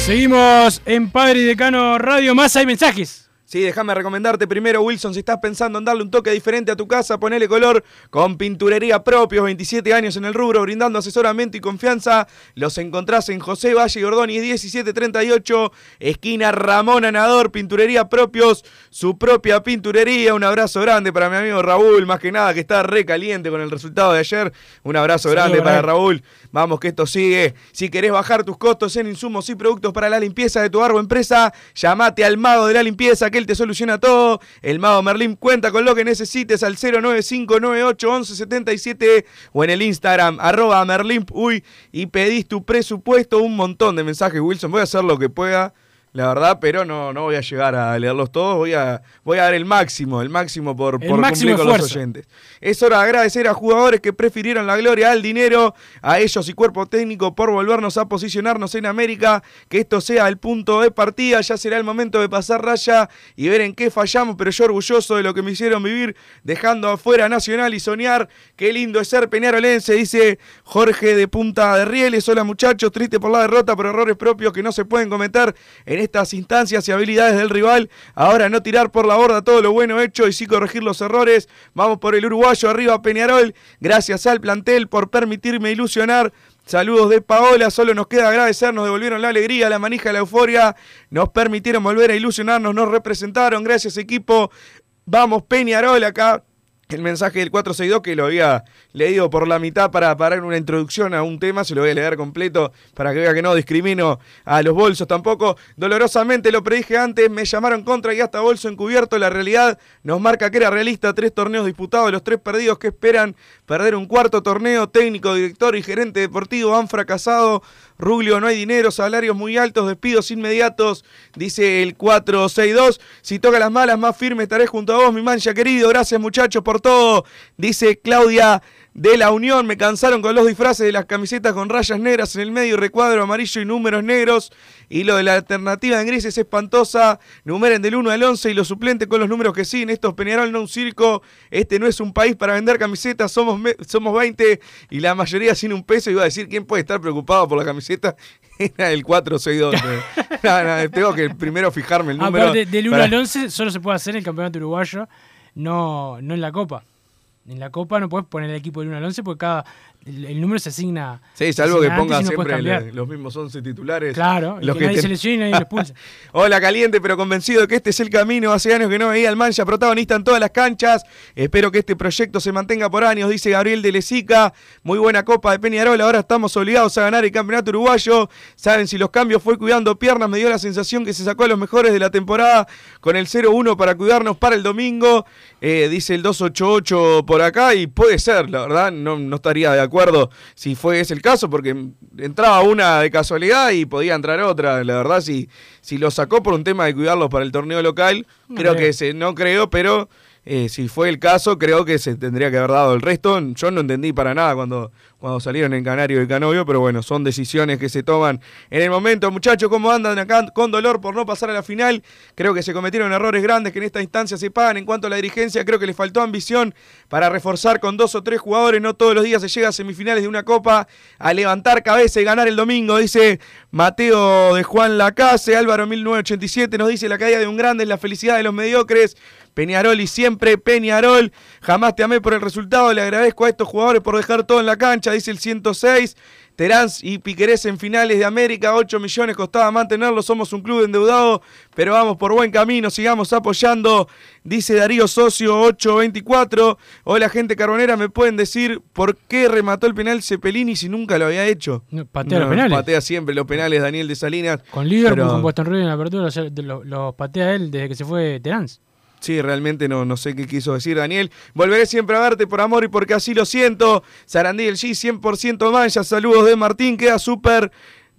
Seguimos en Padre y Decano Radio. Más hay mensajes. Sí, déjame recomendarte primero, Wilson, si estás pensando en darle un toque diferente a tu casa, ponele color con pinturería propios, 27 años en el rubro, brindando asesoramiento y confianza. Los encontrás en José Valle Gordoni 1738, esquina Ramón Anador, pinturería propios, su propia pinturería. Un abrazo grande para mi amigo Raúl, más que nada, que está re caliente con el resultado de ayer. Un abrazo grande para Raúl. Vamos que esto sigue. Si querés bajar tus costos en insumos y productos para la limpieza de tu bar o empresa, llamate al mago de la limpieza que te soluciona todo. El mago Merlín cuenta con lo que necesites al 095981177 o en el Instagram arroba merlimpuy y pedís tu presupuesto. Un montón de mensajes, Wilson. Voy a hacer lo que pueda. La verdad, pero no, no voy a llegar a leerlos todos, voy a, voy a dar el máximo, el máximo por, El por máximo cumplir con los oyentes. Es hora de agradecer a jugadores que prefirieron la gloria al dinero, a ellos y cuerpo técnico por volvernos a posicionarnos en América, que esto sea el punto de partida, ya será el momento de pasar raya y ver en qué fallamos, pero yo orgulloso de lo que me hicieron vivir, dejando afuera Nacional y soñar, qué lindo es ser peñarolense, dice Jorge de Punta de Rieles, hola muchachos, triste por la derrota, por errores propios que no se pueden cometer en estas instancias y habilidades del rival, ahora no tirar por la borda todo lo bueno hecho y sí corregir los errores, vamos por el uruguayo arriba Peñarol, gracias al plantel por permitirme ilusionar, Saludos de Paola, solo nos queda agradecer, nos devolvieron la alegría, la manija, la euforia, nos permitieron volver a ilusionarnos, nos representaron, gracias equipo, vamos Peñarol acá. El mensaje del 462 que lo había leído por la mitad para parar una introducción a un tema, se lo voy a leer completo para que vea que no discrimino a los bolsos tampoco. Dolorosamente lo predije antes, me llamaron contra y hasta bolso encubierto. La realidad nos marca que era realista, tres torneos disputados, los tres perdidos que esperan perder un cuarto torneo, técnico, director y gerente deportivo han fracasado. Ruglio, no hay dinero, salarios muy altos, despidos inmediatos, dice el 462. Si toca las malas, más firme estaré junto a vos, mi mancha querido. Gracias muchachos por todo, dice Claudia de la Unión. Me cansaron con los disfraces de las camisetas con rayas negras en el medio recuadro amarillo y números negros. Y lo de la alternativa en gris es espantosa. Numeren del 1 al 11 y los suplentes con los números que siguen. Esto es Peñarol, no un circo. Este no es un país para vender camisetas. Somos, somos 20 y la mayoría sin un peso. Iba a decir, ¿quién puede estar preocupado por la camiseta? Era el 462. no, no, tengo que primero fijarme el número. Aparte, del 1 para- al 11 solo se puede hacer en el campeonato uruguayo, no, no en la Copa. En la Copa no puedes poner el equipo del 1 al 11 porque cada, el, el número se asigna. Sí, salvo que ponga siempre los mismos 11 titulares. Claro, y que nadie ten- se lesione y nadie lo expulse. Hola, caliente, pero convencido que este es el camino. Hace años que no veía al Mancha protagonista en todas las canchas. Espero que este proyecto se mantenga por años, dice Gabriel de Lezica. Muy buena copa de Peñarol. Ahora estamos obligados a ganar el campeonato uruguayo. Saben, si los cambios fue cuidando piernas, me dio la sensación que se sacó a los mejores de la temporada con el 0-1 para cuidarnos para el domingo. Eh, dice el 288 por acá y puede ser, la verdad, no, no estaría de acuerdo si fue ese el caso, porque entraba una de casualidad y podía entrar otra. La verdad, si, si lo sacó por un tema de cuidarlos para el torneo local, No creo creo. que se, no creo, pero Eh, si fue el caso, creo que se tendría que haber dado el resto. Yo no entendí para nada cuando, cuando salieron en Canario y Canovio, pero bueno, son decisiones que se toman en el momento. Muchachos, ¿cómo andan acá con dolor por no pasar a la final? Creo que se cometieron errores grandes que en esta instancia se pagan. En cuanto a la dirigencia, creo que les faltó ambición para reforzar con dos o tres jugadores. No todos los días se llega a semifinales de una copa a levantar cabeza y ganar el domingo, dice Mateo de Juan Lacase. Álvaro 1987 nos dice la caída de un grande es la felicidad de los mediocres. Peñarol y siempre Peñarol. Jamás te amé por el resultado. Le agradezco a estos jugadores por dejar todo en la cancha, dice el 106. Terán y Piquerés en finales de América, 8 millones costaba mantenerlo, somos un club endeudado, pero vamos por buen camino, sigamos apoyando, dice Darío Socio 824. Hola gente carbonera, ¿me pueden decir por qué remató el penal Cepelini si nunca lo había hecho? patea los penales. Patea siempre los penales Daniel de Salinas. Con Liverpool, pero- con Boston River en la apertura, los patea él desde que se fue Terán. Sí, realmente no, no sé qué quiso decir Daniel. Volveré siempre a verte por amor y porque así lo siento. Sarandí el G, 100% mancha. Saludos de Martín. Queda súper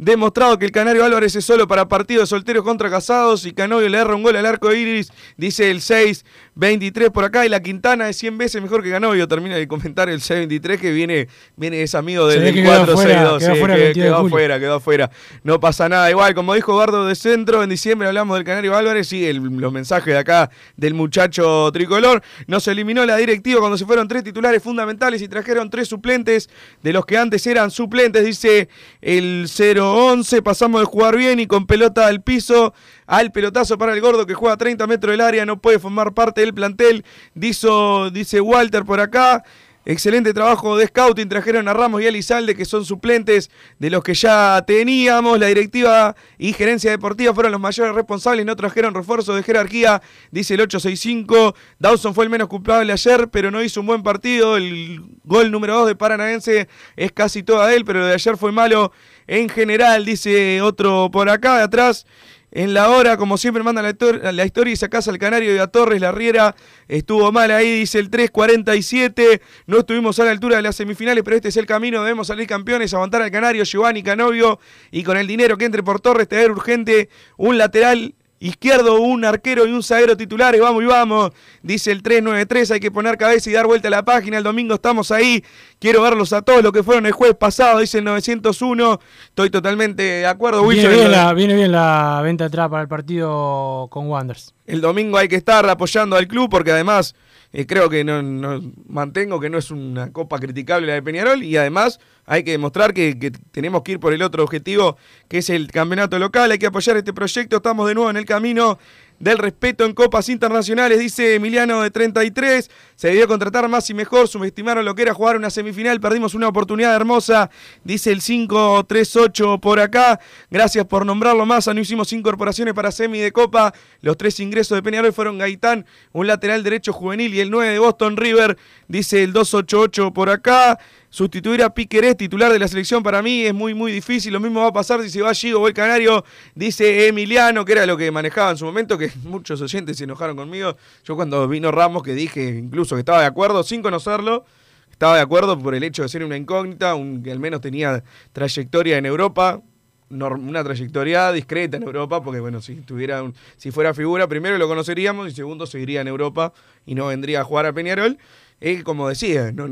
demostrado que el Canario Álvarez es solo para partidos solteros contra casados y Canovio le erra un gol al arco iris, dice el 6-23 por acá. Y la Quintana es 100 veces mejor que Canovio. Termina de comentar el 6-23 que viene, viene es amigo del, ve del que quedó afuera, 4-6-2. quedó sí, afuera el que- 22 de quedó afuera, quedó afuera. No pasa nada. Igual, como dijo Gardo de Centro, en diciembre hablamos del Canario Álvarez. El- los mensajes de acá del muchacho tricolor. Nos eliminó la directiva cuando se fueron tres titulares fundamentales y trajeron tres suplentes de los que antes eran suplentes, dice el 0-11. Pasamos de jugar bien y con pelota al piso al pelotazo para el gordo que juega a 30 metros del área, no puede formar parte del plantel. Dizo, dice Walter por acá. Excelente trabajo de scouting. Trajeron a Ramos y Elizalde, que son suplentes de los que ya teníamos. La directiva y gerencia deportiva fueron los mayores responsables. No trajeron refuerzos de jerarquía, dice el 865. Dawson fue el menos culpable ayer, pero no hizo un buen partido. El gol número 2 de Paranaense es casi toda él, pero lo de ayer fue malo en general, dice otro por acá de atrás. En la hora, como siempre, manda la, la historia y sacás al Canario y a Torres. La Riera estuvo mal ahí, dice el 3.47. No estuvimos a la altura de las semifinales, pero este es el camino. Debemos salir campeones, aguantar al Canario, Giovanni Canovio. Y con el dinero que entre por Torres, tener urgente un lateral izquierdo, un arquero y un zaguero titulares. Vamos y vamos, dice el 393. Hay que poner cabeza y dar vuelta a la página. El domingo estamos ahí. Quiero verlos a todos los que fueron el jueves pasado, dice el 901. Estoy totalmente de acuerdo, Viene Wilson. bien, la, viene bien la venta atrás para el partido con Wanderers. El domingo hay que estar apoyando al club porque además eh, creo que no, mantengo que no es una copa criticable la de Peñarol y además hay que demostrar que tenemos que ir por el otro objetivo que es el campeonato local. Hay que apoyar este proyecto. Estamos de nuevo en el camino del respeto en copas internacionales, dice Emiliano de 33. Se debió contratar más y mejor. Subestimaron lo que era jugar una semifinal. Perdimos una oportunidad hermosa, dice el 538 por acá. Gracias por nombrarlo más. No hicimos incorporaciones para semi de copa. Los tres ingresos de Peñarol fueron Gaitán, un lateral derecho juvenil y el 9 de Boston River, dice el 288 por acá. Sustituir a Piquerés, titular de la selección, para mí es muy, muy difícil. Lo mismo va a pasar si se va Gigo o el Canario, dice Emiliano, que era lo que manejaba en su momento, que muchos oyentes se enojaron conmigo. Yo cuando vino Ramos, que dije incluso que estaba de acuerdo, sin conocerlo, estaba de acuerdo por el hecho de ser una incógnita, un, que al menos tenía trayectoria en Europa, una trayectoria discreta en Europa, porque bueno, si tuviera un- si fuera figura, primero lo conoceríamos y segundo seguiría en Europa y no vendría a jugar a Peñarol. Él, como decía, no,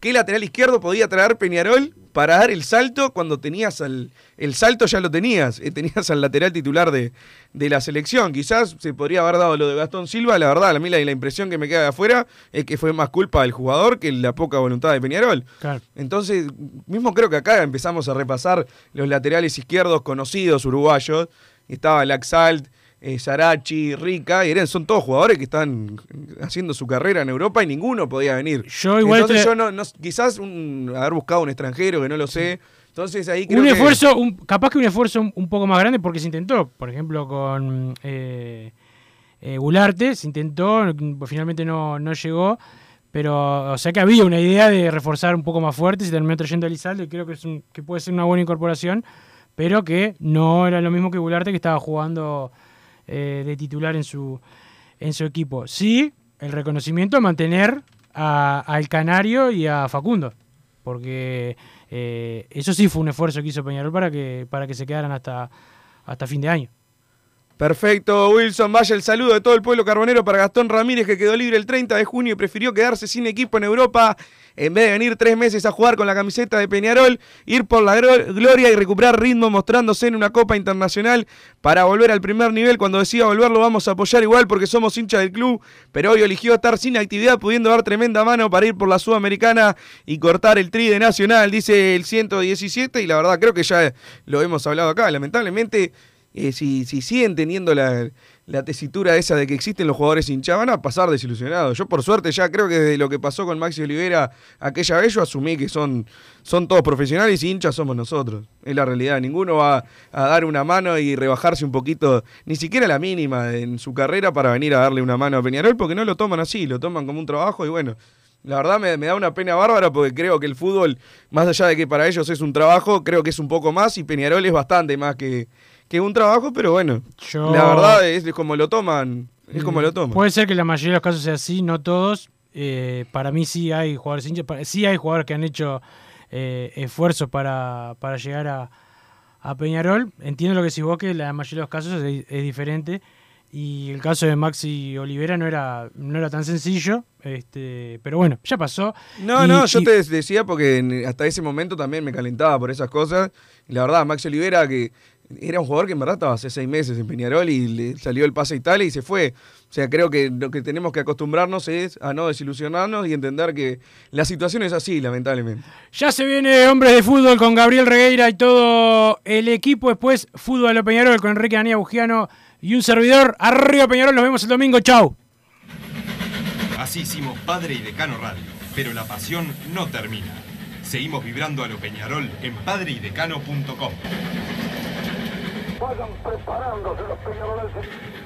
¿qué lateral izquierdo podía traer Peñarol para dar el salto cuando tenías al. El salto ya lo tenías, eh, tenías al lateral titular de, de la selección. Quizás se podría haber dado lo de Gastón Silva, la verdad, a mí la, la impresión que me queda de afuera es que fue más culpa del jugador que la poca voluntad de Peñarol. Claro. Entonces, mismo creo que acá empezamos a repasar los laterales izquierdos conocidos uruguayos. Estaba Laxalt, eh, Sarachi, Rica, son todos jugadores que están haciendo su carrera en Europa y ninguno podía venir. Yo igual Entonces te- yo no, no- quizás un- haber buscado un extranjero que no lo sé. Entonces ahí creo Un que- esfuerzo, un- capaz que un esfuerzo un, un poco más grande porque se intentó, por ejemplo, con eh, eh, Gularte, se intentó, pues finalmente no, no llegó, pero o sea que había una idea de reforzar un poco más fuerte, se terminó trayendo a Elizalde, creo que, es un- que puede ser una buena incorporación, pero que no era lo mismo que Gularte que estaba jugando eh, de titular en su, en su equipo. Sí, el reconocimiento a mantener a- al Canario y a Facundo, porque eh, eso sí fue un esfuerzo que hizo Peñarol para que, para que se quedaran hasta, hasta fin de año. Perfecto, Wilson. Vaya el saludo de todo el pueblo carbonero para Gastón Ramírez, que quedó libre el 30 de junio y prefirió quedarse sin equipo en Europa en vez de venir tres meses a jugar con la camiseta de Peñarol, ir por la gloria y recuperar ritmo mostrándose en una Copa Internacional para volver al primer nivel. Cuando decía volver lo vamos a apoyar igual porque somos hinchas del club, pero hoy eligió estar sin actividad pudiendo dar tremenda mano para ir por la Sudamericana y cortar el tri de Nacional, dice el 117 y la verdad creo que ya lo hemos hablado acá. Lamentablemente eh, si, si, siguen teniendo la, tesitura esa de que existen los jugadores hinchas, van a pasar desilusionados. Yo por suerte ya creo que desde lo que pasó con Maxi Olivera aquella vez, yo asumí que son, son todos profesionales y hinchas somos nosotros. Es la realidad. Ninguno va a dar una mano y rebajarse un poquito, ni siquiera la mínima en su carrera para venir a darle una mano a Peñarol, porque no lo toman así, lo toman como un trabajo y bueno. La verdad me, da una pena bárbara porque creo que el fútbol, más allá de que para ellos es un trabajo, creo que es un poco más y Peñarol es bastante más que, que un trabajo, pero bueno, la verdad es, como lo toman, es como lo Mm, toman. Puede ser que la mayoría de los casos sea así, no todos. Eh, para mí sí hay jugadores hinchas, sí hay jugadores que han hecho eh, esfuerzos para, para llegar a, a Peñarol. Entiendo lo que decís vos, que la mayoría de los casos es, es diferente. Y el caso de Maxi Olivera no era, no era tan sencillo, este, pero bueno, ya pasó. No, Y- no, yo y- te decía porque hasta ese momento también me calentaba por esas cosas. La verdad, Max Olivera, que era un jugador que en verdad estaba hace seis meses en Peñarol y le salió el pase a Italia y se fue. O sea, creo que lo que tenemos que acostumbrarnos es a no desilusionarnos y entender que la situación es así, lamentablemente. Ya se viene Hombres de Fútbol con Gabriel Regueira y todo el equipo. Después Fútbol a lo Peñarol con Enrique Anía Bugiano y un servidor. Arriba Peñarol, nos vemos el domingo. Chau. Así hicimos Padre y Decano Radio, pero la pasión no termina. Seguimos vibrando a lo Peñarol en padreidecano.com. Vayan preparándose los peñaroles.